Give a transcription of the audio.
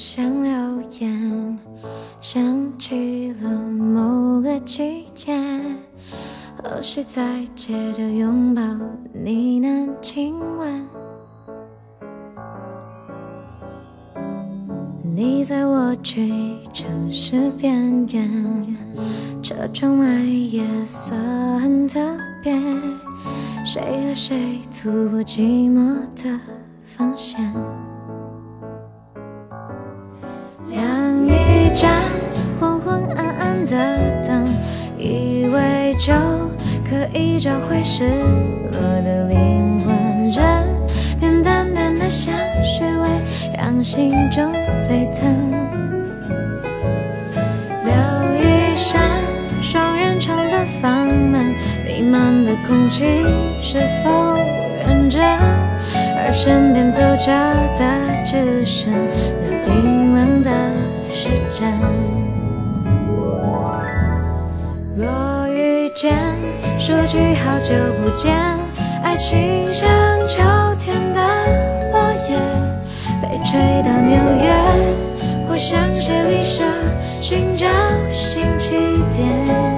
像留言，想起了某个季节，何时再接着拥抱呢喃亲吻？你在我追城市边缘，车窗外夜色很特别，谁和谁突破寂寞的防线？可以找回失落的灵魂，这片淡淡的香水味让心中沸腾。留一扇双人床的房门，弥漫的空气是否认真？而身边走着的只剩那冰冷的时针。见，说句好久不见，爱情像秋天的落叶，被吹到纽约，或向谁离舍，寻找新起点。